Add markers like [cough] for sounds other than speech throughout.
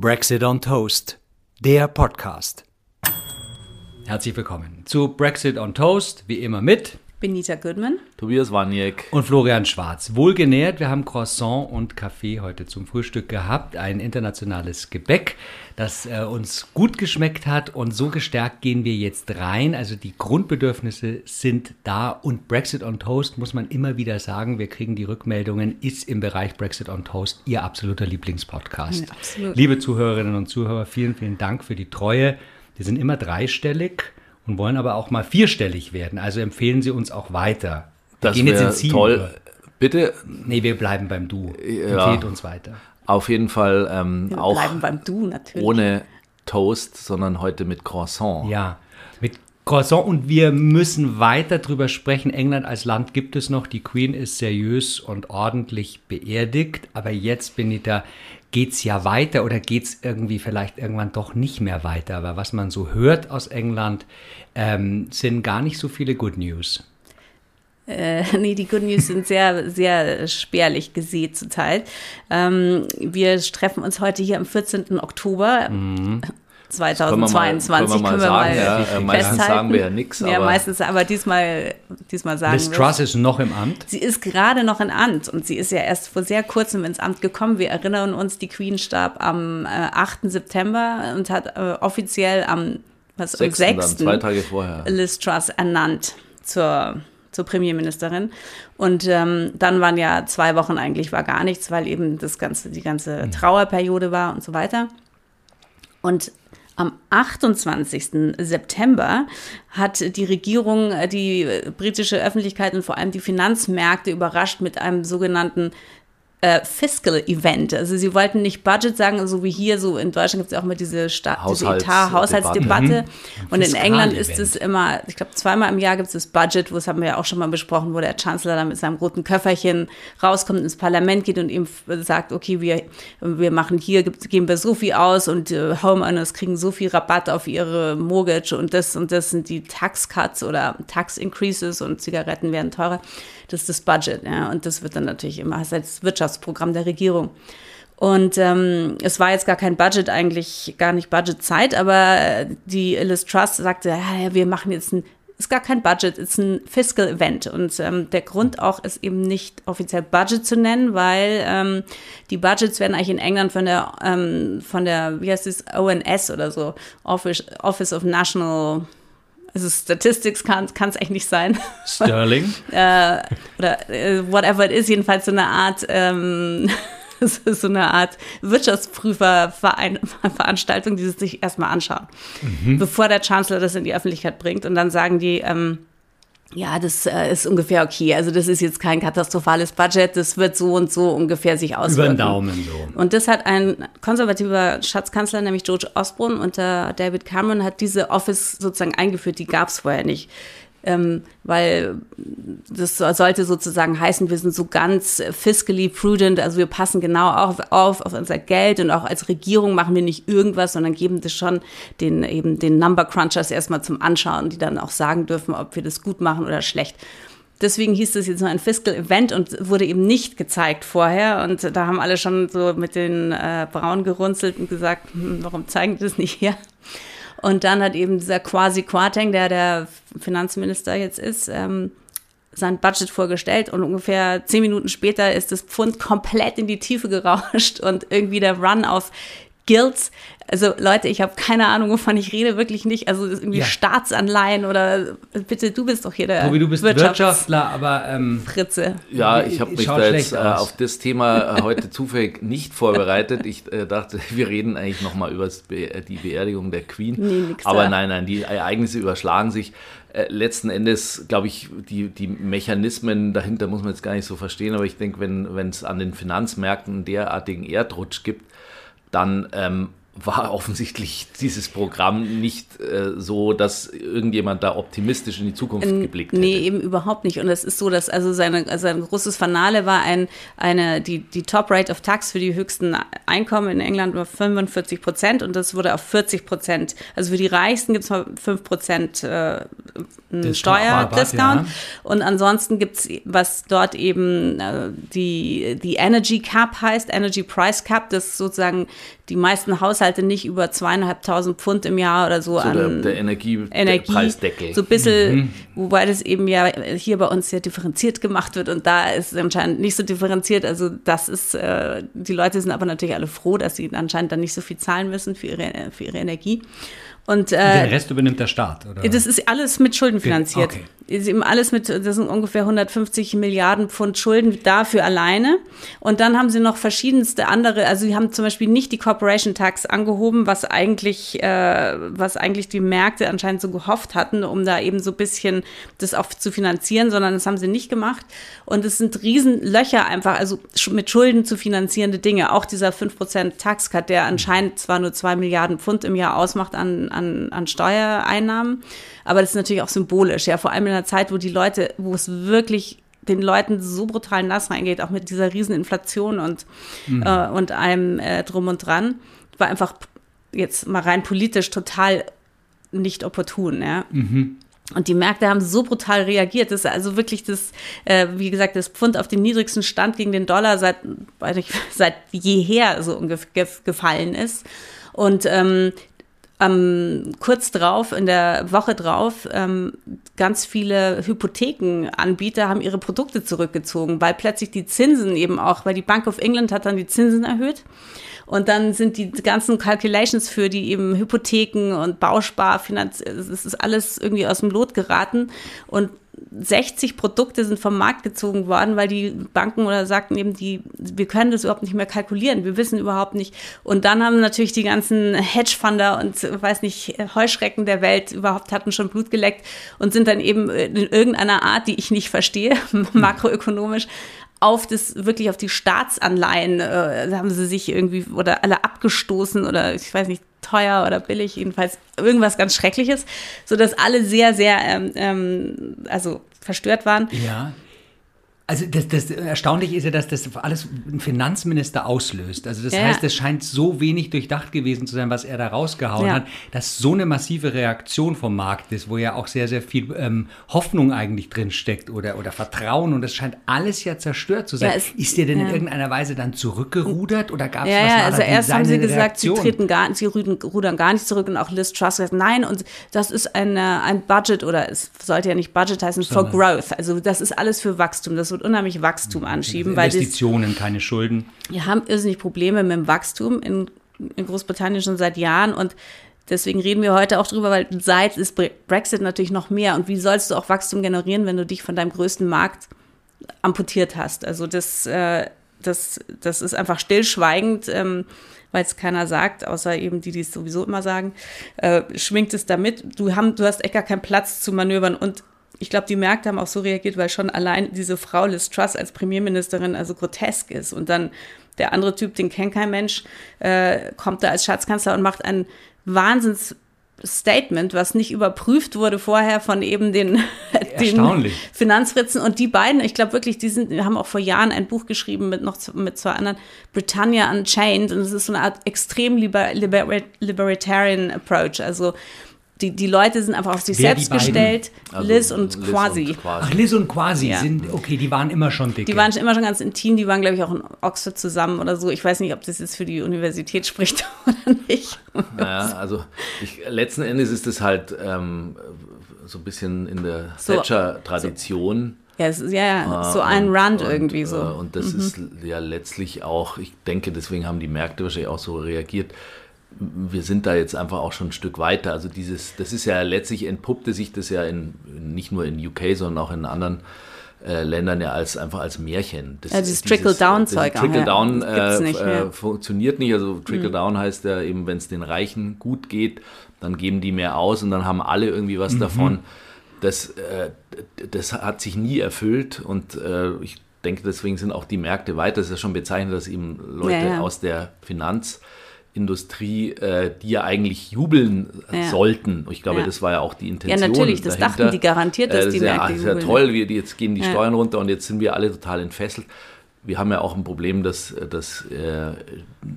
Brexit on Toast, der Podcast. Herzlich willkommen zu Brexit on Toast, wie immer mit Benita Goodman. Tobias Waniek. und Florian Schwarz. Wohlgenährt, wir haben Croissant und Kaffee heute zum Frühstück gehabt. Ein internationales Gebäck, das äh, uns gut geschmeckt hat und so gestärkt gehen wir jetzt rein. Also die Grundbedürfnisse sind da und Brexit on Toast muss man immer wieder sagen. Wir kriegen die Rückmeldungen, ist im Bereich Brexit on Toast Ihr absoluter Lieblingspodcast. Ja, absolut. Liebe Zuhörerinnen und Zuhörer, vielen, vielen Dank für die Treue. Wir sind immer dreistellig und wollen aber auch mal vierstellig werden. Also empfehlen Sie uns auch weiter. Wir Das gehen jetzt toll. über. Bitte Nee, wir bleiben beim Du. Ja. Empfehlt uns weiter. auf jeden Fall ähm, Wir auch bleiben beim Du natürlich. ohne Toast, sondern heute mit Croissant. Ja, Croissant und wir müssen weiter drüber sprechen. England als Land gibt es noch. Die Queen ist seriös und ordentlich beerdigt. Aber jetzt, Benita, geht's ja weiter oder geht's irgendwie vielleicht irgendwann doch nicht mehr weiter? Aber was man so hört aus England, ähm, sind gar nicht so viele Good News. Äh, nee, die Good News sind sehr, sehr spärlich gesät zurzeit. Ähm, wir treffen uns heute hier am 14. Oktober. Mhm. 2022 können wir mal, können wir mal sagen. Ja, äh, meistens festhalten. sagen wir ja nichts. Ja, aber meistens, aber diesmal, diesmal sagen Liz wir. Truss ist noch im Amt. Sie ist gerade noch in Amt und sie ist ja erst vor sehr kurzem ins Amt gekommen. Wir erinnern uns, die Queen starb am äh, 8. September und hat äh, offiziell am, was, am Sechsten dann, 6. zwei Tage vorher. Liz Truss ernannt zur, zur Premierministerin. Und ähm, dann waren ja zwei Wochen eigentlich war gar nichts, weil eben das ganze, die ganze Trauerperiode war und so weiter. Und am 28. September hat die Regierung äh, die äh, britische Öffentlichkeit und vor allem die Finanzmärkte überrascht mit einem sogenannten äh, Fiscal Event. Also sie wollten nicht Budget sagen, so wie hier, so in Deutschland gibt es auch immer diese, Sta diese Haushalts- Etat, Haushaltsdebatte. Und in England ist es immer, ich glaube, zweimal im Jahr gibt es das Budget, wo es haben wir ja auch schon mal besprochen, wo der Chancellor dann mit seinem roten Köfferchen rauskommt, ins Parlament geht und ihm sagt, okay, wir, wir machen hier, geben wir so viel aus und äh, Homeowners kriegen so viel Rabatt auf ihre Mortgage und das und das sind die Tax Cuts oder Tax Increases und Zigaretten werden teurer. Das ist das Budget, ja, und das wird dann natürlich immer als Wirtschaftsprogramm der Regierung. Und ähm, es war jetzt gar kein Budget, eigentlich gar nicht Budgetzeit, aber die Liz Truss sagte, ja, wir machen jetzt ein, ist gar kein Budget, ist ein Fiscal Event. Und ähm, der Grund auch ist eben nicht offiziell Budget zu nennen, weil ähm, die Budgets werden eigentlich in England von der, ähm, von der, wie heißt es, ONS oder so, Office, Office of National, also Statistics kann es echt nicht sein. Sterling. [laughs] äh, oder äh, whatever it is, jedenfalls so eine Art, ähm, [laughs] so eine Art Wirtschaftsprüferveranstaltung, [laughs] die sie sich erstmal anschauen, bevor der Chancellor das in die Öffentlichkeit bringt und dann sagen die, ähm, ja, das äh, ist ungefähr okay. Also das ist jetzt kein katastrophales Budget, das wird so und so ungefähr sich Über auswirken. den Daumen so. Und das hat ein konservativer Schatzkanzler, nämlich George Osborne unter David Cameron, hat diese Office sozusagen eingeführt, die gab es vorher nicht. Ähm, weil das so- sollte sozusagen heißen, wir sind so ganz fiscally prudent, also wir passen genau auf, auf, auf unser Geld und auch als Regierung machen wir nicht irgendwas, sondern geben das schon den, eben den Number Crunchers erstmal zum Anschauen, die dann auch sagen dürfen, ob wir das gut machen oder schlecht. Deswegen hieß das jetzt nur ein Fiscal Event und wurde eben nicht gezeigt vorher. Und da haben alle schon so mit den äh, Brauen gerunzelt und gesagt, hm, warum zeigen die das nicht hier? Und dann hat eben dieser Kwasi Kwarteng, der der Finanzminister jetzt ist, ähm, sein Budget vorgestellt und ungefähr zehn Minuten später ist das Pfund komplett in die Tiefe gerauscht [laughs] und irgendwie der Run auf Guilds. Also Leute, ich habe keine Ahnung, wovon ich rede, wirklich nicht. Also das ist irgendwie Ja. Staatsanleihen oder bitte, du bist doch hier der Tobi, du bist Wirtschafts- Wirtschaftler, aber ähm, Fritze. Ja, ich habe mich da jetzt äh, auf das Thema äh, heute [laughs] zufällig nicht vorbereitet. Ich äh, dachte, [laughs] wir reden eigentlich nochmal über Be die Beerdigung der Queen. Nee, nix Aber da. nein, nein, die Ereignisse überschlagen sich. Äh, letzten Endes, glaube ich, die, die Mechanismen dahinter muss man jetzt gar nicht so verstehen. Aber ich denke, wenn es an den Finanzmärkten einen derartigen Erdrutsch gibt, dann ähm, war [laughs] offensichtlich dieses Programm nicht äh, so, dass irgendjemand da optimistisch in die Zukunft geblickt hätte. Nee, eben überhaupt nicht. Und es ist so, dass also seine, also sein großes Finale war ein, eine, die, die Top Rate of Tax für die höchsten Einkommen in England war 45 Prozent und das wurde auf 40 Prozent. Also für die Reichsten gibt es mal 5 Prozent äh, Steuerdiscount. Ja. Und ansonsten gibt es, was dort eben äh, die, die Energy Cap heißt, Energy Price Cap, das ist sozusagen die meisten Haushalte nicht über zweieinhalbtausend Pfund im Jahr oder so, so an der, der Energie, Energie, Preisdeckel. so ein bisschen, wobei das eben ja hier bei uns sehr differenziert gemacht wird und da ist es anscheinend nicht so differenziert. Also das ist, äh, die Leute sind aber natürlich alle froh, dass sie anscheinend dann nicht so viel zahlen müssen für ihre, für ihre Energie. Und, Den äh, Rest übernimmt der Staat, oder? das ist alles mit Schulden finanziert. Okay. Ist eben alles mit, das sind ungefähr 150 Milliarden Pfund Schulden dafür alleine. Und dann haben sie noch verschiedenste andere, also sie haben zum Beispiel nicht die Corporation Tax angehoben, was eigentlich, äh, was eigentlich die Märkte anscheinend so gehofft hatten, um da eben so ein bisschen das auch zu finanzieren, sondern das haben sie nicht gemacht. Und es sind Riesenlöcher einfach, also mit Schulden zu finanzierende Dinge. Auch dieser 5% Taxcut, der anscheinend zwar nur 2 Milliarden Pfund im Jahr ausmacht an, an, an Steuereinnahmen, aber das ist natürlich auch symbolisch, ja, vor allem in einer Zeit, wo die Leute, wo es wirklich den Leuten so brutal nass reingeht, auch mit dieser riesen Inflation und, äh, und allem äh, drum und dran, war einfach jetzt mal rein politisch total nicht opportun, ja. Und die Märkte haben so brutal reagiert, dass also wirklich das, äh, wie gesagt, das Pfund auf den niedrigsten Stand gegen den Dollar seit, weiß nicht, [laughs] seit jeher so ungefähr gefallen ist. Und ähm, ähm, kurz drauf, in der Woche drauf, ähm, ganz viele Hypothekenanbieter haben ihre Produkte zurückgezogen, weil plötzlich die Zinsen eben auch, weil die Bank of England hat dann die Zinsen erhöht. Und dann sind die ganzen Calculations für die eben Hypotheken und Bausparfinanz, es ist alles irgendwie aus dem Lot geraten. Und 60 Produkte sind vom Markt gezogen worden, weil die Banken oder sagten eben, die, wir können das überhaupt nicht mehr kalkulieren, wir wissen überhaupt nicht. Und dann haben natürlich die ganzen Hedgefunder und weiß nicht, Heuschrecken der Welt überhaupt hatten schon Blut geleckt und sind dann eben in irgendeiner Art, die ich nicht verstehe, [laughs] makroökonomisch, auf das wirklich auf die Staatsanleihen äh, haben sie sich irgendwie oder alle abgestoßen oder ich weiß nicht teuer oder billig jedenfalls irgendwas ganz Schreckliches, so dass alle sehr sehr ähm, ähm, also verstört waren. Ja. Also das, das Erstaunliche ist ja, dass das alles ein Finanzminister auslöst. Also das Ja, heißt, es scheint so wenig durchdacht gewesen zu sein, was er da rausgehauen Ja. hat, dass so eine massive Reaktion vom Markt ist, wo ja auch sehr, sehr viel ähm, Hoffnung eigentlich drin steckt oder, oder Vertrauen und das scheint alles ja zerstört zu sein. Ja, es- ist der denn in irgendeiner Weise dann zurückgerudert oder gab es Ja, was ja, also erst haben sie gesagt, sie Reaktion? treten gar, sie rudern, gar nicht zurück und auch Liz Truss sagt, nein, und das ist eine, ein Budget oder es sollte ja nicht Budget heißen, for growth. Also das ist alles für Wachstum. Das wird unheimlich Wachstum anschieben, weil das, Investitionen, keine Schulden. wir haben irrsinnig Probleme mit dem Wachstum in, in Großbritannien schon seit Jahren und deswegen reden wir heute auch drüber, weil seit ist Bre- Brexit natürlich noch mehr und wie sollst du auch Wachstum generieren, wenn du dich von deinem größten Markt amputiert hast? Also das, äh, das, das ist einfach stillschweigend, ähm, weil es keiner sagt, außer eben die, die es sowieso immer sagen, äh, schwingt es damit. Du, haben, du hast echt gar keinen Platz zu manövern und ich glaube, die Märkte haben auch so reagiert, weil schon allein diese Frau Liz Truss als Premierministerin also grotesk ist. Und dann der andere Typ, den kennt kein Mensch, äh, kommt da als Schatzkanzler und macht ein Wahnsinns Statement, was nicht überprüft wurde vorher von eben den, [laughs] den Erstaunlich. Finanzfritzen. Und die beiden, ich glaube wirklich, die sind, haben auch vor Jahren ein Buch geschrieben mit noch mit zwei anderen, Britannia Unchained. Und es ist so eine Art extrem liber, liber, libertarian Approach. Also die, die Leute sind einfach auf sich Wer selbst gestellt, Also Liz und quasi. Ach, Liz und Quasi Ja. sind, okay, die waren immer schon dick. Die waren schon immer schon ganz intim, die waren, glaube ich, auch in Oxford zusammen oder so. Ich weiß nicht, ob das jetzt für die Universität spricht [laughs] oder nicht. Naja, also ich, letzten Endes ist es halt ähm, so ein bisschen in der So- Thatcher-Tradition. Ja, es ist, ja, ja, so Ah, ein und- Rand und, irgendwie Äh, so. Mhm. und das ist ja letztlich auch, ich denke, deswegen haben die Märkte wahrscheinlich auch so reagiert. Wir sind da jetzt einfach auch schon ein Stück weiter. Also dieses, das ist ja letztlich entpuppte sich das ja in, nicht nur in UK, sondern auch in anderen äh, Ländern ja als einfach als Märchen. Das, Ja, dieses Trickle-Down-Zeug ja. Trickle-Down gibt's äh, äh, funktioniert nicht. Also Trickle-Down heißt ja eben, wenn es den Reichen gut geht, dann geben die mehr aus und dann haben alle irgendwie was davon. Das, äh, das hat sich nie erfüllt und äh, ich denke, deswegen sind auch die Märkte weiter. Das ist ja schon bezeichnend, dass eben Leute Ja, ja. aus der Finanzindustrie, äh, die ja eigentlich jubeln äh, Ja. sollten. Ich glaube, Ja. das war ja auch die Intention. natürlich, das dahinter. dachten die garantiert, dass äh, das die ist ja, Märkte ach, ist ja toll, wir, jetzt gehen die Ja. Steuern runter und jetzt sind wir alle total entfesselt. Wir haben ja auch ein Problem, dass, dass äh,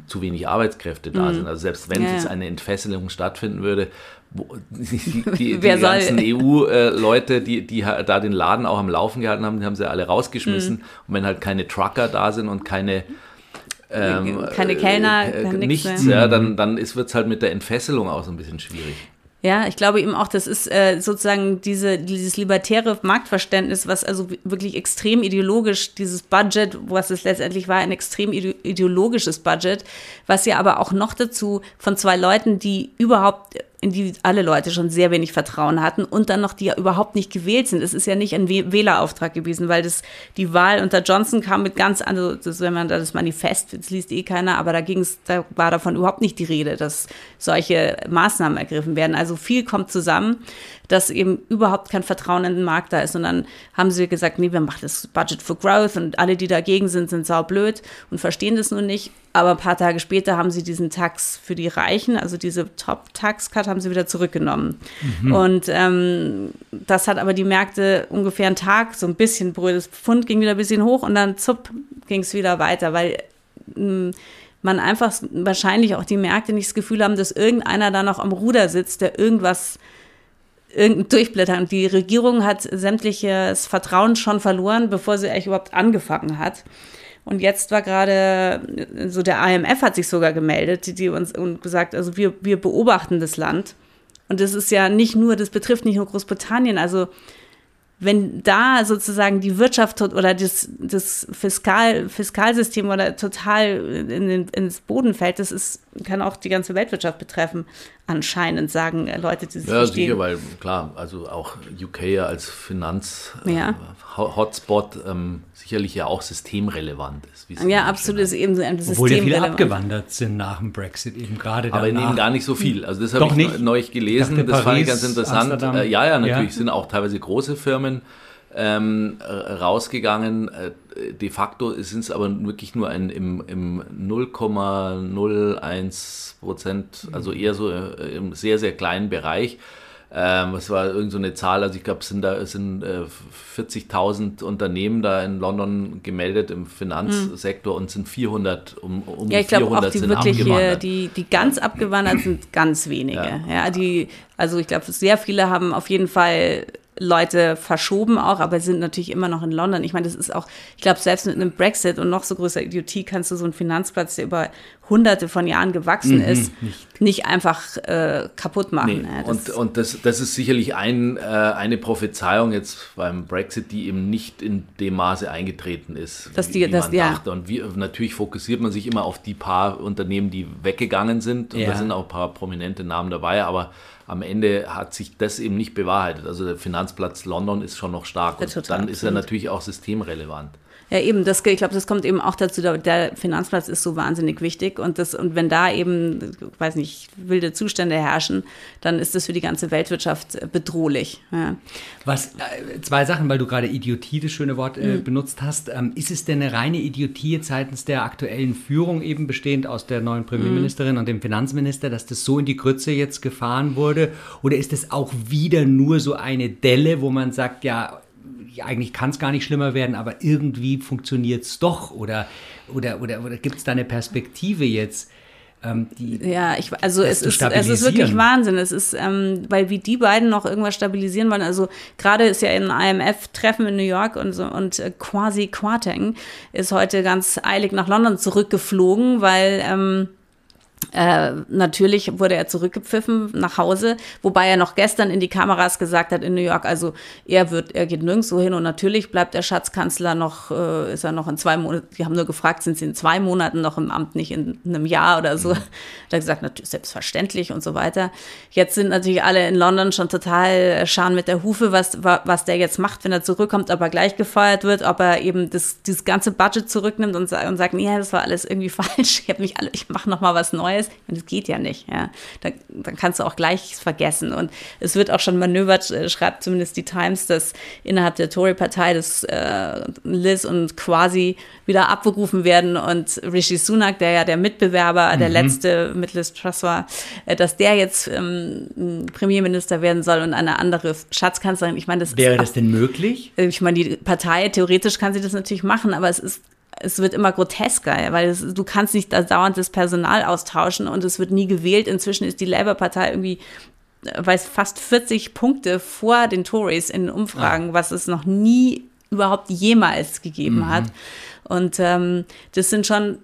zu wenig Arbeitskräfte da sind. Also selbst wenn Mhm. Ja, jetzt ja. eine Entfesselung stattfinden würde, wo, [laughs] die, die, [laughs] die ganzen EU-Leute, die, die da den Laden auch am Laufen gehalten haben, die haben sie alle rausgeschmissen. Mhm. Und wenn halt keine Trucker da sind und keine ähm, keine Kellner, äh, kann nichts, nichts mehr. ja, dann, dann wird es halt mit der Entfesselung auch so ein bisschen schwierig. Ja, ich glaube eben auch, das ist äh, sozusagen diese, dieses libertäre Marktverständnis, was also wirklich extrem ideologisch, dieses Budget, was es letztendlich war, ein extrem ideologisches Budget, was ja aber auch noch dazu von zwei Leuten, die überhaupt in die alle Leute schon sehr wenig Vertrauen hatten und dann noch die ja überhaupt nicht gewählt sind. Es ist ja nicht ein Wählerauftrag gewesen, weil das die Wahl unter Johnson kam mit ganz also das wenn man da das Manifest, das liest eh keiner, aber da ging es, da war davon überhaupt nicht die Rede, dass solche Maßnahmen ergriffen werden. Also viel kommt zusammen, dass eben überhaupt kein Vertrauen in den Markt da ist. Und dann haben sie gesagt, nee, wir machen das Budget for Growth und alle, die dagegen sind, sind saublöd und verstehen das nun nicht. Aber ein paar Tage später haben sie diesen Tax für die Reichen, also diese Top-Tax-Cut, haben sie wieder zurückgenommen. Mhm. Und ähm, das hat aber die Märkte ungefähr einen Tag, so ein bisschen. Das Pfund ging wieder ein bisschen hoch und dann zupp ging es wieder weiter, weil ähm, man einfach wahrscheinlich auch die Märkte nicht das Gefühl haben, dass irgendeiner da noch am Ruder sitzt, der irgendwas irgendein Durchblättern. Die Regierung hat sämtliches Vertrauen schon verloren, bevor sie eigentlich überhaupt angefangen hat. Und jetzt war gerade, so der IMF hat sich sogar gemeldet, die, uns und gesagt, also wir, wir beobachten das Land. Und das ist ja nicht nur, das betrifft nicht nur Großbritannien. Also wenn da sozusagen die Wirtschaft oder das, das Fiskal, Fiskalsystem oder total in den, ins Boden fällt, das ist, kann auch die ganze Weltwirtschaft betreffen, anscheinend, sagen Leute, die sich Ja, verstehen. sicher, weil klar, also auch UK ja als Finanz-Hotspot ja. äh, ähm, sicherlich ja auch systemrelevant ist. Ja, absolut, ist eben so ein System Obwohl ja viele abgewandert sind nach dem Brexit eben gerade Aber danach. eben gar nicht so viel. Also das habe ich nicht. neulich gelesen, dachte, das Paris, fand ich ganz interessant. Äh, ja, ja, natürlich ja. sind auch teilweise große Firmen ähm, rausgegangen. Äh, de facto sind es aber wirklich nur ein, im, im 0,01 Prozent, also eher so äh, im sehr, sehr kleinen Bereich. Ähm, es war irgend so eine Zahl, also ich glaube, es sind da sind äh, 40.000 Unternehmen da in London gemeldet im Finanzsektor mhm. und sind 400 um, um ja, ich glaube auch die wirklich die die ganz abgewandert sind ganz wenige. Ja, ja die also ich glaube sehr viele haben auf jeden Fall Leute verschoben auch, aber sind natürlich immer noch in London. Ich meine, das ist auch, ich glaube, selbst mit einem Brexit und noch so größer Idiotie kannst du so einen Finanzplatz, der über hunderte von Jahren gewachsen mhm, ist, nicht, nicht einfach äh, kaputt machen. Nee. und und das, das ist sicherlich ein, äh, eine Prophezeiung jetzt beim Brexit, die eben nicht in dem Maße eingetreten ist, dass die, wie, das, man ja. dachte. Und wie, natürlich fokussiert man sich immer auf die paar Unternehmen, die weggegangen sind. Und ja. da sind auch ein paar prominente Namen dabei, aber am Ende hat sich das eben nicht bewahrheitet. Also der Finanzplatz London ist schon noch stark. Und dann ist er natürlich auch systemrelevant. Ja, eben, das, ich glaube, das kommt eben auch dazu, der Finanzplatz ist so wahnsinnig wichtig und das, und wenn da eben, weiß nicht, wilde Zustände herrschen, dann ist das für die ganze Weltwirtschaft bedrohlich. Ja. Was, äh, zwei Sachen, weil du gerade Idiotie, das schöne Wort, äh, mhm. benutzt hast. Ähm, ist es denn eine reine Idiotie seitens der aktuellen Führung, eben bestehend aus der neuen Premierministerin mhm. und dem Finanzminister, dass das so in die Grütze jetzt gefahren wurde? Oder ist es auch wieder nur so eine Delle, wo man sagt, ja, eigentlich kann es gar nicht schlimmer werden, aber irgendwie funktioniert es doch. Oder, oder, oder, oder gibt es da eine Perspektive jetzt? Ähm, die, ja, ich, also es ist, es ist wirklich Wahnsinn. Es ist, ähm, weil wie die beiden noch irgendwas stabilisieren wollen. Also gerade ist ja ein IMF-Treffen in New York und so und äh, quasi Quarteng ist heute ganz eilig nach London zurückgeflogen, weil ähm, äh, natürlich wurde er zurückgepfiffen nach Hause, wobei er noch gestern in die Kameras gesagt hat in New York, also er wird, er geht nirgendwo hin und natürlich bleibt der Schatzkanzler noch, äh, ist er noch in zwei Monaten, die haben nur gefragt, sind sie in zwei Monaten noch im Amt, nicht in einem Jahr oder so. Mhm. Da hat gesagt, natürlich selbstverständlich und so weiter. Jetzt sind natürlich alle in London schon total scharen mit der Hufe, was, was der jetzt macht, wenn er zurückkommt, ob er gleich gefeuert wird, ob er eben das, dieses ganze Budget zurücknimmt und, und sagt, nee, das war alles irgendwie [laughs] falsch, ich habe mich alle, ich mache noch mal was Neues. Und das geht ja nicht. Ja. Dann, dann kannst du auch gleich vergessen. Und es wird auch schon manövert, äh, schreibt zumindest die Times, dass innerhalb der Tory-Partei das äh, Liz und quasi wieder abberufen werden und Rishi Sunak, der ja der Mitbewerber, mhm. der letzte mit Liz Truss war, äh, dass der jetzt ähm, Premierminister werden soll und eine andere Schatzkanzlerin. Ich meine, das wäre das denn möglich? Ich meine, die Partei theoretisch kann sie das natürlich machen, aber es ist es wird immer grotesker, weil es, du kannst nicht da dauernd das Personal austauschen und es wird nie gewählt. Inzwischen ist die Labour-Partei irgendwie äh, weiß fast 40 Punkte vor den Tories in Umfragen, ah. was es noch nie überhaupt jemals gegeben mhm. hat. Und ähm, das sind schon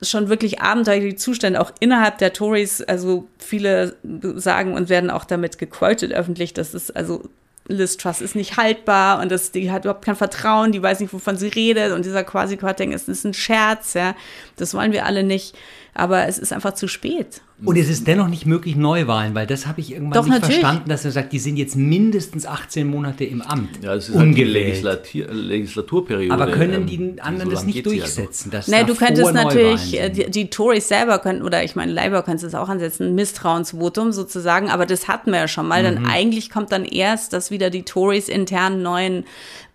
schon wirklich abenteuerliche Zustände, auch innerhalb der Tories. Also viele sagen und werden auch damit gequotet öffentlich, dass es also Liz Truss ist nicht haltbar und das, die hat überhaupt kein Vertrauen, die weiß nicht, wovon sie redet und dieser quasi quatting ist, ist ein Scherz, ja. Das wollen wir alle nicht, aber es ist einfach zu spät. Und es ist dennoch nicht möglich Neuwahlen, weil das habe ich irgendwann Doch, nicht natürlich. verstanden, dass er sagt, die sind jetzt mindestens 18 Monate im Amt. Ja, das ist halt die ungewählt. Legislati- Legislaturperiode. Aber können ähm, die anderen so das nicht ja durchsetzen? dass Nee, du könntest natürlich, äh, die, die Tories selber könnten, oder ich meine, Labour könnte es auch ansetzen, ein Misstrauensvotum sozusagen, aber das hatten wir ja schon mal. Mhm. Dann eigentlich kommt dann erst, dass wieder die Tories intern neuen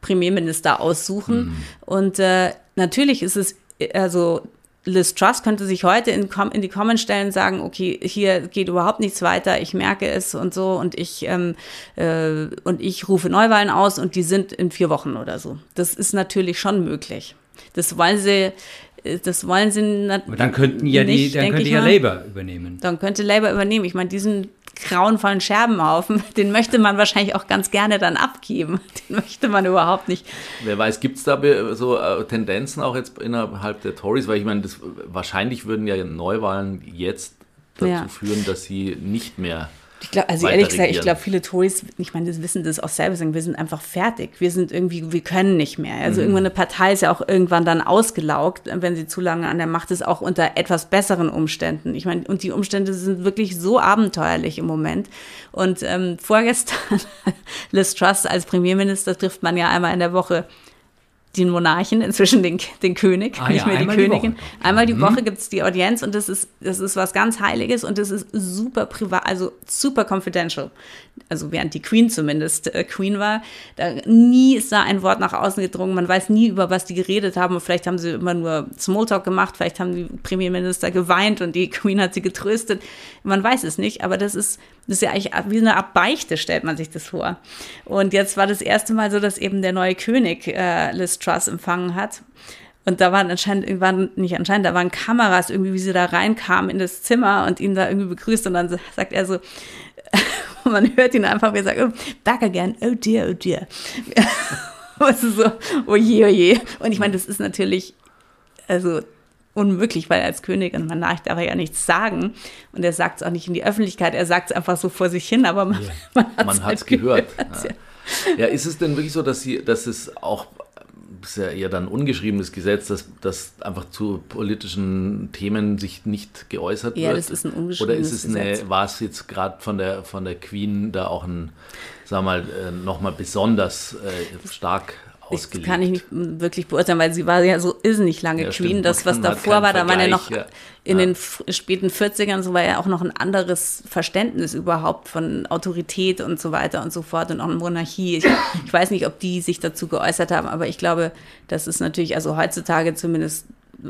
Premierminister aussuchen. Mhm. Und äh, natürlich ist es, äh, also Liz Truss könnte sich heute in, in die Comments stellen und sagen, okay, hier geht überhaupt nichts weiter, ich merke es und so und ich ähm, äh, und ich rufe Neuwahlen aus und die sind in vier Wochen oder so. Das ist natürlich schon möglich. Das wollen sie, äh, das wollen sie nat- Aber dann könnten ja die, nicht, dann könnte ja mal. Labour übernehmen. Dann könnte Labour übernehmen. Ich meine, diesen grauenvollen Scherbenhaufen, [laughs] den möchte man wahrscheinlich auch ganz gerne dann abgeben. [laughs] Den möchte man überhaupt nicht. Wer weiß, gibt es da so äh, Tendenzen auch jetzt innerhalb der Tories? Weil ich meine, das, wahrscheinlich würden ja Neuwahlen jetzt dazu Ja. führen, dass sie nicht mehr. Ich glaube, also ehrlich gesagt, ich glaube, viele Tories, ich meine, das wissen das auch selber, sagen, wir sind einfach fertig. Wir sind irgendwie, wir können nicht mehr. Also Mhm. irgendwann eine Partei ist ja auch irgendwann dann ausgelaugt, wenn sie zu lange an der Macht ist, auch unter etwas besseren Umständen. Ich meine, und die Umstände sind wirklich so abenteuerlich im Moment. Und ähm, vorgestern, [laughs] Liz Truss als Premierminister trifft man ja einmal in der Woche den Monarchen, inzwischen den, den König, Ah nicht ja, mehr die einmal die Königin. Woche. Einmal die Woche gibt's die Audienz und das ist, das ist was ganz Heiliges und das ist super privat, also super confidential. Also während die Queen zumindest äh, Queen war, da, nie ist da ein Wort nach außen gedrungen. Man weiß nie, über was die geredet haben. Und vielleicht haben sie immer nur Smalltalk gemacht, vielleicht haben die Premierminister geweint und die Queen hat sie getröstet. Man weiß es nicht, aber das ist, das ist ja eigentlich wie eine Art Beichte, stellt man sich das vor. Und jetzt war das erste Mal so, dass eben der neue König äh, Liz Truss empfangen hat. Und da waren anscheinend, waren nicht anscheinend, da waren Kameras irgendwie, wie sie da reinkamen in das Zimmer und ihn da irgendwie begrüßt und dann sagt er so, [laughs] man hört ihn einfach, wie er sagt, oh, back again, oh dear, oh dear. [laughs] Was ist so, oh je, oh je. Und ich meine, das ist natürlich, also unmöglich, weil als König und Monarch darf er ja nichts sagen. Und er sagt es auch nicht in die Öffentlichkeit, er sagt es einfach so vor sich hin, aber man, [laughs] man hat es halt es gehört. Ja. Ja. ja, ist es denn wirklich so, dass sie, dass es auch ist ja eher dann ungeschriebenes Gesetz, dass, dass einfach zu politischen Themen sich nicht geäußert Ja, wird? das ist ein Oder ungeschriebenes ist es eine, Gesetz. war es jetzt gerade von der, von der Queen da auch ein, sagen wir mal, äh, nochmal besonders äh, stark Das ausgelegt? kann ich nicht wirklich beurteilen, weil sie war ja so irrsinnig lange Ja, Queen. stimmt. Das, was davor war, da waren ja noch ja. in Ja. den späten 40ern, so war ja auch noch ein anderes Verständnis überhaupt von Autorität und so weiter und so fort und auch Monarchie. Ich, ich weiß nicht, ob die sich dazu geäußert haben, aber ich glaube, das ist natürlich, also heutzutage zumindest,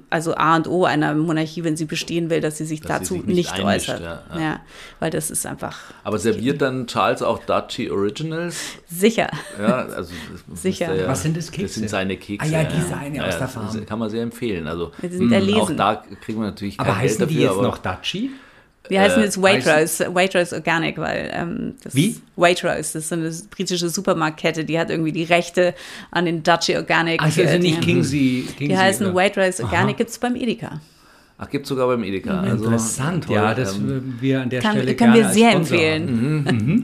also A und O einer Monarchie, wenn sie bestehen will, dass sie sich Dass sie dazu sich nicht nicht, einmischt, äußert. ja, Ja, ja. weil das ist einfach Aber serviert dann Charles auch Duchy Originals? sicher. Ja, also das [laughs] Sicher. Ja, Was sind das Das Kekse? sind seine Kekse. Ah ja, die seine aus der das Farm. Kann man sehr empfehlen. Also Die sind mh, erlesen. auch da kriegen wir natürlich Aber heißen Geld die dafür, jetzt aber noch Daci? Die heißen Äh, jetzt Waitrose, Waitrose Organic, weil ähm, das Wie? Waitrose, das ist so eine britische Supermarktkette, die hat irgendwie die Rechte an den Dutchy Organic. Also, also äh, nicht Dingen. Kingsey. Die heißen oder- Waitrose Organic, gibt's beim Edeka. Ach, gibt sogar beim Edeka. Also, Interessant, toll, ja, das ähm, würden wir an der Kann, Stelle können gerne wir als sehr empfehlen.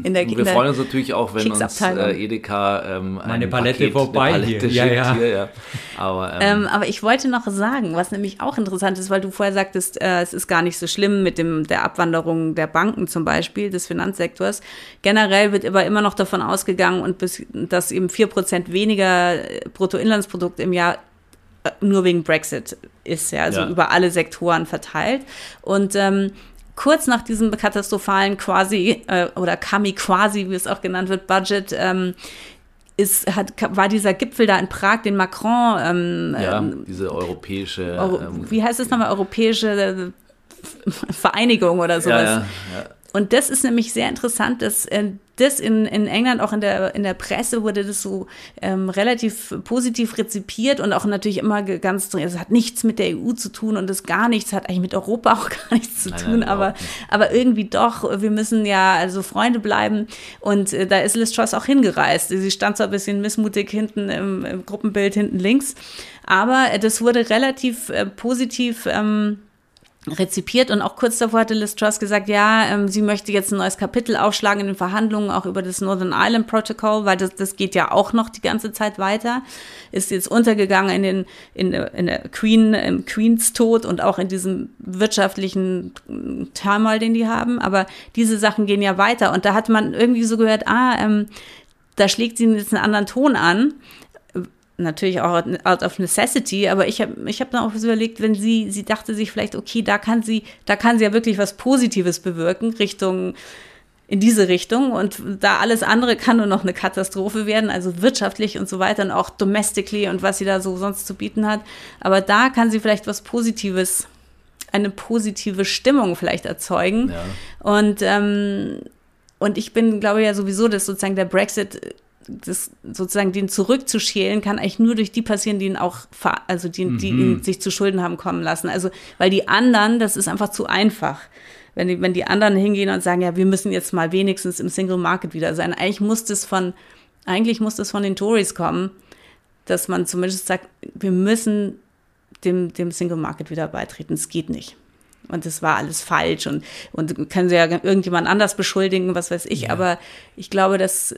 In der, und in wir der, freuen uns natürlich auch, wenn uns äh, Edeka ähm, ein Meine Palette Paket, vorbei eine Palette hier. Ja, schickt ja. Hier, ja. Aber ähm, Ähm, aber ich wollte noch sagen, was nämlich auch interessant ist, weil du vorher sagtest, äh, es ist gar nicht so schlimm mit dem, der Abwanderung der Banken zum Beispiel, des Finanzsektors. Generell wird aber immer noch davon ausgegangen, und bis, dass eben vier Prozent weniger äh, Bruttoinlandsprodukt im Jahr nur wegen Brexit ist, ja, also Ja. über alle Sektoren verteilt. Und ähm, kurz nach diesem katastrophalen quasi äh, oder Kami quasi, wie es auch genannt wird, Budget, ähm, ist, hat, war dieser Gipfel da in Prag, den Macron, ähm, ja, ähm, diese europäische. Euro, ähm, wie heißt es nochmal, europäische äh, Vereinigung oder sowas. ja, ja, und das ist nämlich sehr interessant, dass äh, das in, in England, auch in der, in der Presse wurde das so ähm, relativ positiv rezipiert und auch natürlich immer ganz. Es hat nichts mit der EU zu tun und das gar nichts, hat eigentlich mit Europa [laughs] auch gar nichts zu nein, tun, nein, aber, aber irgendwie doch, wir müssen ja also Freunde bleiben und äh, da ist Liz Truss auch hingereist. Sie stand so ein bisschen missmutig hinten im, im Gruppenbild hinten links, aber äh, das wurde relativ äh, positiv ähm, rezipiert und auch kurz davor hatte Liz Truss gesagt, ja, ähm, sie möchte jetzt ein neues Kapitel aufschlagen in den Verhandlungen auch über das Northern Ireland Protocol, weil das, das geht ja auch noch die ganze Zeit weiter, ist jetzt untergegangen in den in, in der Queen im Queens Tod und auch in diesem wirtschaftlichen Turmoil, den die haben, aber diese Sachen gehen ja weiter. Und da hat man irgendwie so gehört, ah, ähm, da schlägt sie jetzt einen anderen Ton an natürlich auch out of necessity, aber ich habe ich hab dann auch so überlegt, wenn sie, sie dachte sich vielleicht, okay, da kann sie, da kann sie ja wirklich was Positives bewirken, Richtung, in diese Richtung und da alles andere kann nur noch eine Katastrophe werden, also wirtschaftlich und so weiter und auch domestically und was sie da so sonst zu bieten hat. Aber da kann sie vielleicht was Positives, eine positive Stimmung vielleicht erzeugen. Ja. Und, ähm, und ich bin, glaube ja sowieso, dass sozusagen der Brexit das sozusagen den zurückzuschälen, kann eigentlich nur durch die passieren, die ihn auch, also die, die ihn mhm. sich zu Schulden haben kommen lassen. Also, weil die anderen, das ist einfach zu einfach. Wenn die, wenn die anderen hingehen und sagen, ja, wir müssen jetzt mal wenigstens im Single Market wieder sein. Eigentlich muss das von, eigentlich muss das von den Tories kommen, dass man zumindest sagt, wir müssen dem, dem Single Market wieder beitreten. Es geht nicht und das war alles falsch und, und können sie ja irgendjemand anders beschuldigen, was weiß ich. Ja. Aber ich glaube, dass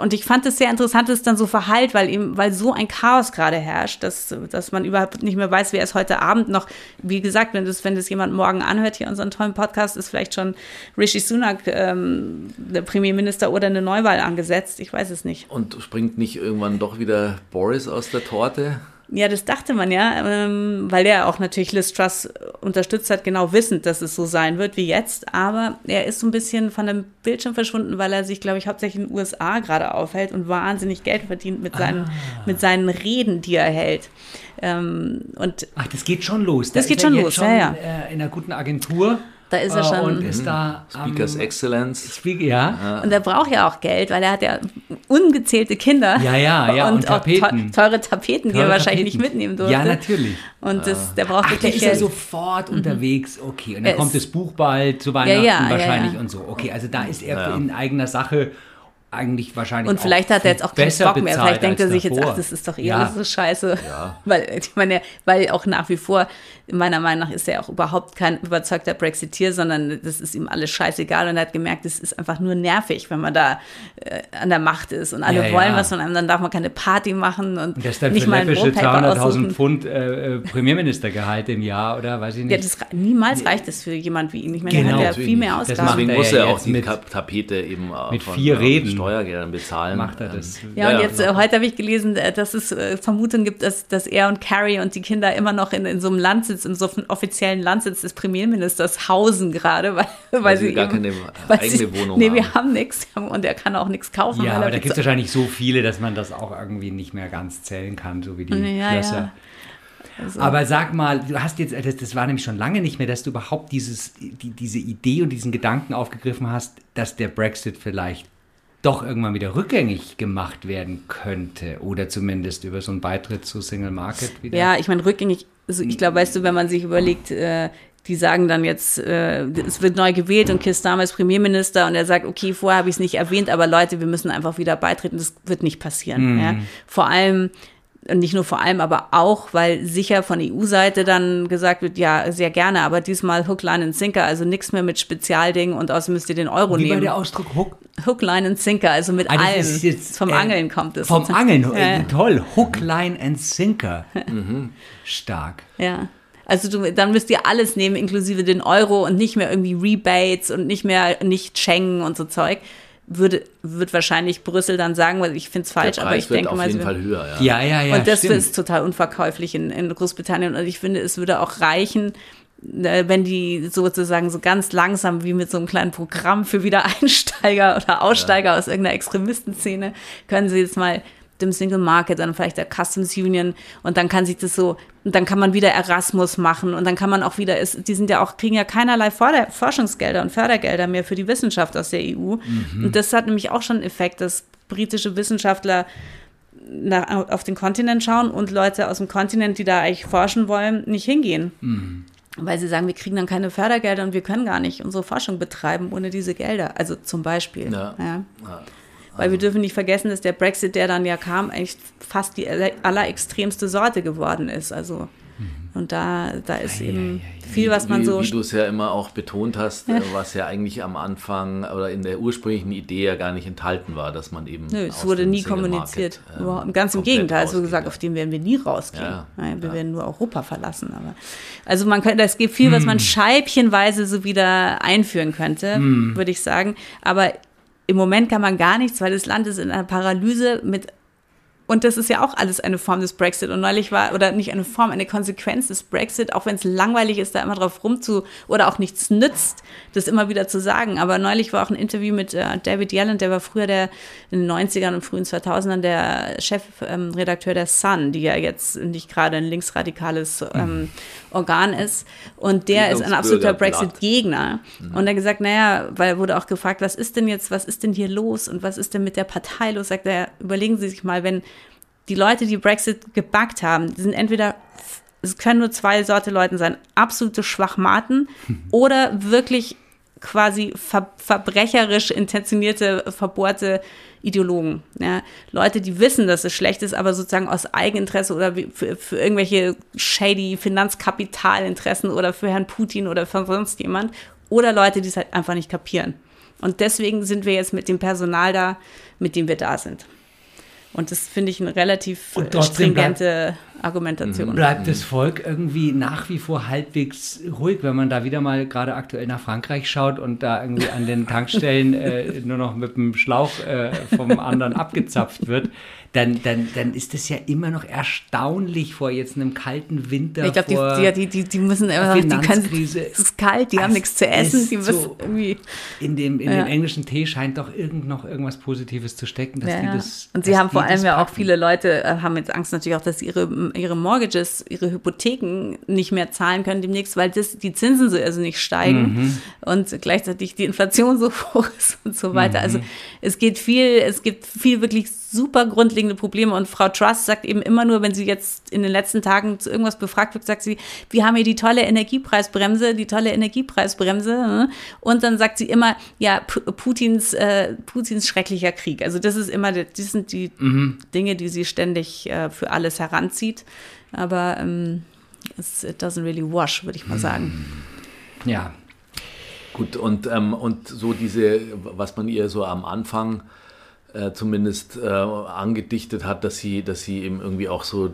und ich fand es sehr interessant, dass es dann so verhallt, weil eben, weil so ein Chaos gerade herrscht, dass, dass man überhaupt nicht mehr weiß, wer ist heute Abend noch. Wie gesagt, wenn das, wenn das jemand morgen anhört, hier unseren tollen Podcast, ist vielleicht schon Rishi Sunak ähm, der Premierminister oder eine Neuwahl angesetzt. Ich weiß es nicht. Und springt nicht irgendwann doch wieder Boris aus der Torte? Ja, das dachte man ja, ähm, weil er auch natürlich Liz Truss unterstützt hat, genau wissend, dass es so sein wird wie jetzt. Aber er ist so ein bisschen von dem Bildschirm verschwunden, weil er sich, glaube ich, hauptsächlich in den USA gerade aufhält und wahnsinnig Geld verdient mit seinen, ah. mit seinen Reden, die er hält. Ähm, und Ach, das geht schon los. Das, das geht schon los, schon, ja, ja. Äh, in einer guten Agentur da ist er schon. Und ist da. Speakers um, Excellence. Speak, ja. Und er braucht ja auch Geld, weil er hat ja ungezählte Kinder. Ja, ja, ja. Und, und Tapeten. teure Tapeten, teure die er wahrscheinlich Tapeten. nicht mitnehmen durfte. Ja, natürlich. Und das, der braucht Ach, wirklich ist Geld. ist er sofort mhm. unterwegs. Okay. Und dann kommt das Buch bald zu Weihnachten ja, ja, wahrscheinlich ja, und so. Okay, also da ist er in eigener Sache eigentlich wahrscheinlich. Und vielleicht hat er jetzt auch keinen Bock mehr. Vielleicht denkt er sich davor. jetzt, ach, das ist doch eh ja. alles so scheiße. Ja. Weil, ich meine, weil auch nach wie vor, meiner Meinung nach, ist er auch überhaupt kein überzeugter Brexiteer, sondern das ist ihm alles scheißegal und er hat gemerkt, es ist einfach nur nervig, wenn man da äh, an der Macht ist und alle ja, wollen was von einem, dann darf man keine Party machen und, und das dann nicht mal ein 200.000 Pfund äh, äh, Premierministergehalt im Jahr oder weiß ich nicht. Ja, das, niemals reicht das für jemand wie ihn. Ich meine, genau, er hat ja viel mehr Ausgaben. Deswegen muss er auch die mit, Tapete eben mit vier äh, Reden Steuergeldern bezahlen. Macht er das. Ja, ja und jetzt, äh, heute habe ich gelesen, äh, dass es äh, Vermutungen gibt, dass, dass er und Carrie und die Kinder immer noch in, in so einem Landsitz, in so einem offiziellen Landsitz des Premierministers hausen gerade, [laughs] weil, weil, weil sie gar eben, keine [laughs] eigene sie, Wohnung nee, haben. Nee, wir haben nichts und er kann auch nichts kaufen. Ja, aber da gibt es wahrscheinlich so viele, dass man das auch irgendwie nicht mehr ganz zählen kann, so wie die ja, Schlösser. Ja. Also. Aber sag mal, du hast jetzt, das, das, war nämlich schon lange nicht mehr, dass du überhaupt dieses, die, diese Idee und diesen Gedanken aufgegriffen hast, dass der Brexit vielleicht doch irgendwann wieder rückgängig gemacht werden könnte oder zumindest über so einen Beitritt zu Single Market wieder. Ja, ich meine rückgängig, also ich glaube, weißt du, wenn man sich überlegt, äh, die sagen dann jetzt, äh, es wird neu gewählt und Starmer ist Premierminister und er sagt, okay, vorher habe ich es nicht erwähnt, aber Leute, wir müssen einfach wieder beitreten, das wird nicht passieren. Mhm. Ja? Vor allem nicht nur vor allem, aber auch, weil sicher von EU-Seite dann gesagt wird, ja, sehr gerne, aber diesmal Hook, Line and Sinker, also nichts mehr mit Spezialdingen und außerdem müsst ihr den Euro Wie nehmen. Wie der Ausdruck Hook? Hook, Line and Sinker, also mit ah, allem. Jetzt, vom äh, Angeln kommt es. Vom Angeln, [laughs] äh, toll. Hook, Line and Sinker. Mhm. Stark. Ja. Also du, dann müsst ihr alles nehmen, inklusive den Euro und nicht mehr irgendwie Rebates und nicht mehr nicht Schengen und so Zeug würde, wird wahrscheinlich Brüssel dann sagen, weil ich finde es falsch, aber ich denke mal. Auf jeden Fall höher, ja. Ja, ja, ja. Und das stimmt. ist total unverkäuflich in, in Großbritannien. Und ich finde, es würde auch reichen, äh, wenn die sozusagen so ganz langsam wie mit so einem kleinen Programm für Wiedereinsteiger oder Aussteiger ja. aus irgendeiner Extremistenszene können sie jetzt mal dem Single Market, dann vielleicht der Customs Union und dann kann sich das so, und dann kann man wieder Erasmus machen und dann kann man auch wieder, ist, die sind ja auch, kriegen ja keinerlei Forschungsgelder und Fördergelder mehr für die Wissenschaft aus der EU. Mhm. Und das hat nämlich auch schon einen Effekt, dass britische Wissenschaftler nach, auf den Kontinent schauen und Leute aus dem Kontinent, die da eigentlich forschen wollen, nicht hingehen. Mhm. Weil sie sagen, wir kriegen dann keine Fördergelder und wir können gar nicht unsere Forschung betreiben ohne diese Gelder. Also zum Beispiel. Ja. ja. ja. Weil wir dürfen nicht vergessen, dass der Brexit, der dann ja kam, eigentlich fast die allerextremste Sorte geworden ist. Also und da, da ist ei, eben ei, ei, viel, was man wie, so. Wie du es ja immer auch betont hast, ja. Äh, was ja eigentlich am Anfang oder in der ursprünglichen Idee ja gar nicht enthalten war, dass man eben. Nö, es wurde nie kommuniziert. Market, ähm, Ganz im Gegenteil, so gesagt, auf den werden wir nie rausgehen. Ja, wir ja. werden nur Europa verlassen. Aber also man könnte, es gibt viel, was man hm. scheibchenweise so wieder einführen könnte, hm. würde ich sagen. Aber im Moment kann man gar nichts, weil das Land ist in einer Paralyse mit und das ist ja auch alles eine Form des Brexit. Und neulich war, oder nicht eine Form, eine Konsequenz des Brexit, auch wenn es langweilig ist, da immer drauf rumzu, oder auch nichts nützt, das immer wieder zu sagen. Aber neulich war auch ein Interview mit äh, David Yellen, der war früher der, in den 90ern und frühen 2000ern der Chefredakteur ähm, der Sun, die ja jetzt nicht gerade ein linksradikales ähm, Organ ist. Und der ist ein absoluter Brexit-Gegner. Mhm. Und er gesagt, naja, weil er wurde auch gefragt, was ist denn jetzt, was ist denn hier los und was ist denn mit der Partei los? Sagt er, überlegen Sie sich mal, wenn die Leute, die Brexit gebackt haben, sind entweder, es können nur zwei Sorte Leuten sein, absolute Schwachmaten [laughs] oder wirklich quasi ver verbrecherisch intentionierte, verbohrte Ideologen. Ja. Leute, die wissen, dass es schlecht ist, aber sozusagen aus Eigeninteresse oder für, für irgendwelche shady Finanzkapitalinteressen oder für Herrn Putin oder für sonst jemand. Oder Leute, die es halt einfach nicht kapieren. Und deswegen sind wir jetzt mit dem Personal da, mit dem wir da sind. Und das finde ich eine relativ stringente Argumentation. Bleibt das Volk irgendwie nach wie vor halbwegs ruhig, wenn man da wieder mal gerade aktuell nach Frankreich schaut und da irgendwie an den Tankstellen äh, [laughs] nur noch mit dem Schlauch äh, vom anderen abgezapft wird dann, dann, dann ist das ja immer noch erstaunlich vor jetzt einem kalten Winter. Ich glaube, die, die, die, die müssen immer die können, es ist kalt, die haben nichts zu essen, die müssen so irgendwie. In dem, in ja. dem englischen Tee scheint doch irgend noch irgendwas Positives zu stecken, dass ja, die das. Und sie haben vor allem ja auch viele Leute, äh, haben jetzt Angst natürlich auch, dass ihre, ihre Mortgages, ihre Hypotheken nicht mehr zahlen können demnächst, weil das, die Zinsen so also nicht steigen mhm. und gleichzeitig die Inflation so [laughs] hoch ist und so weiter. Also mhm. Also es geht viel, es gibt viel wirklich super grundlegende Probleme. Und Frau Truss sagt eben immer nur, wenn sie jetzt in den letzten Tagen zu irgendwas befragt wird, sagt sie, wir haben hier die tolle Energiepreisbremse, die tolle Energiepreisbremse. Ne? Und dann sagt sie immer, ja, Putins, äh, Putins schrecklicher Krieg. Also das ist immer, das sind die mhm. Dinge, die sie ständig äh, für alles heranzieht. Aber ähm, it doesn't really wash, würde ich mal sagen. Ja. Gut, und, ähm, und so diese, was man ihr so am Anfang äh, zumindest äh, angedichtet hat, dass sie, dass sie eben irgendwie auch so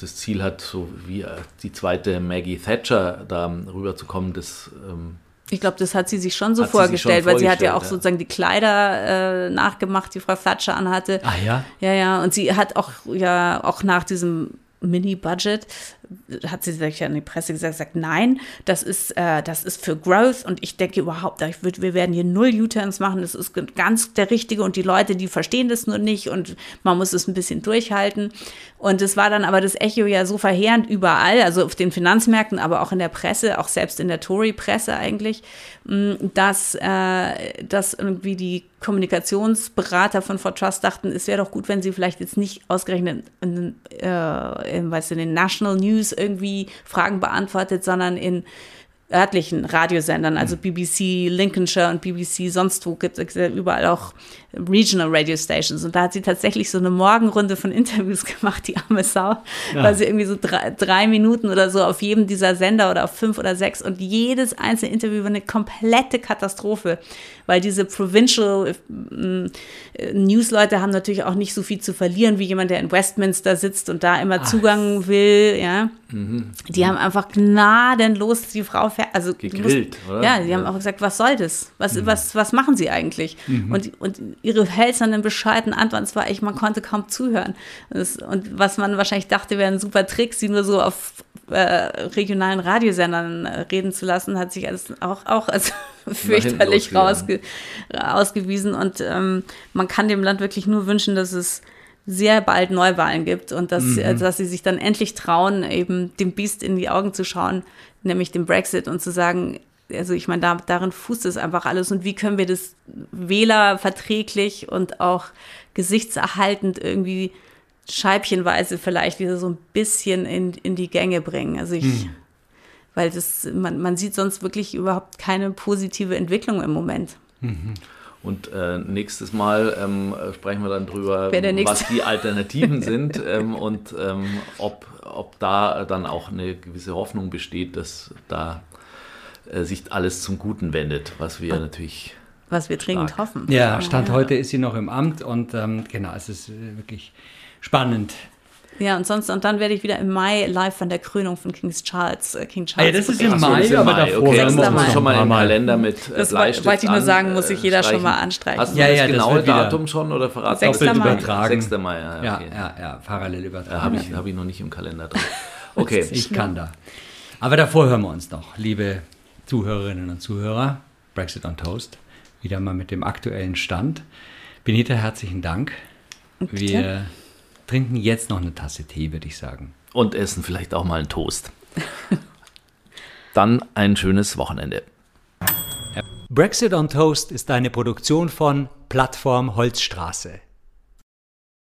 das Ziel hat, so wie äh, die zweite Maggie Thatcher da rüberzukommen, das ähm, ich glaube, das hat sie sich schon so vorgestellt, schon weil sie hat ja auch ja. sozusagen die Kleider äh, nachgemacht, die Frau Thatcher anhatte. Ah ja? Ja, ja. Und sie hat auch ja auch nach diesem mini budget hat sie sich ja in die Presse gesagt, sagt, nein, das ist, äh, das ist für Growth. Und ich denke überhaupt, ich würd, wir werden hier null U-Turns machen, das ist ganz der Richtige. Und die Leute, die verstehen das nur nicht. Und man muss es ein bisschen durchhalten. Und es war dann aber das Echo ja so verheerend überall, also auf den Finanzmärkten, aber auch in der Presse, auch selbst in der Tory-Presse eigentlich, mm, dass, äh, dass irgendwie die Kommunikationsberater von For Trust dachten, es wäre doch gut, wenn sie vielleicht jetzt nicht ausgerechnet in, äh, in, weißt du, in den National News irgendwie Fragen beantwortet, sondern in örtlichen Radiosendern, also BBC Lincolnshire und BBC sonst wo gibt es überall auch Regional Radio Stations. Und da hat sie tatsächlich so eine Morgenrunde von Interviews [laughs] gemacht, die arme Sau, ja. weil sie irgendwie so drei, drei, Minuten oder so auf jedem dieser Sender oder auf fünf oder sechs und jedes einzelne Interview war eine komplette Katastrophe, weil diese Provincial äh, News-Leute haben natürlich auch nicht so viel zu verlieren wie jemand, der in Westminster sitzt und da immer Ach. Zugang will, ja. Mhm. Die mhm. haben einfach gnadenlos die Frau, also gegrillt, musst, oder? Ja, die haben auch gesagt, was soll das? Was, mhm. was, was machen sie eigentlich? Mhm. Und, und ihre hölzernen, bescheidenen Antworten, es war echt, man konnte kaum zuhören. Das, und was man wahrscheinlich dachte, wäre ein super Trick, sie nur so auf äh, regionalen Radiosendern äh, reden zu lassen, hat sich alles auch, auch als [laughs] fürchterlich rausge ausgewiesen. Und ähm, man kann dem Land wirklich nur wünschen, dass es sehr bald Neuwahlen gibt und dass, mhm. dass sie sich dann endlich trauen, eben dem Biest in die Augen zu schauen, nämlich dem Brexit und zu sagen, also ich meine, da, darin fußt es einfach alles und wie können wir das wählerverträglich und auch gesichtserhaltend irgendwie scheibchenweise vielleicht wieder so ein bisschen in, in die Gänge bringen. Also ich, mhm. weil das, man, man sieht sonst wirklich überhaupt keine positive Entwicklung im Moment. Mhm. Und äh, nächstes Mal ähm, sprechen wir dann drüber, was die Alternativen [laughs] sind ähm, und ähm, ob, ob da dann auch eine gewisse Hoffnung besteht, dass da sich alles zum Guten wendet, was wir natürlich. Was wir dringend stark. hoffen. Ja, Stand ja. heute ist sie noch im Amt und ähm, genau, es ist äh, wirklich spannend. Ja, und sonst, und dann werde ich wieder im Mai live von der Krönung von Kings Charles, äh, King Charles. Ja, das ist im Mai, aber Mai. davor. Okay, dann muss man schon mal im Kalender mit äh, Das wollte ich nur sagen, muss sich jeder schon mal anstreichen. Hast du ja, das ja, genaue das Datum schon oder verraten? 6. Mai. Übertragen. 6. Mai, ja, okay. ja, ja, ja, parallel übertragen. Ja, Habe ich, hab ich noch nicht im Kalender drin. [laughs] Okay. ich kann da. Aber davor hören wir uns noch, liebe Zuhörerinnen und Zuhörer. Brexit on Toast. Wieder mal mit dem aktuellen Stand. Benita, herzlichen Dank. Wir trinken jetzt noch eine Tasse Tee, würde ich sagen. Und essen vielleicht auch mal einen Toast. Dann ein schönes Wochenende. Brexit on Toast ist eine Produktion von Plattform Holzstraße.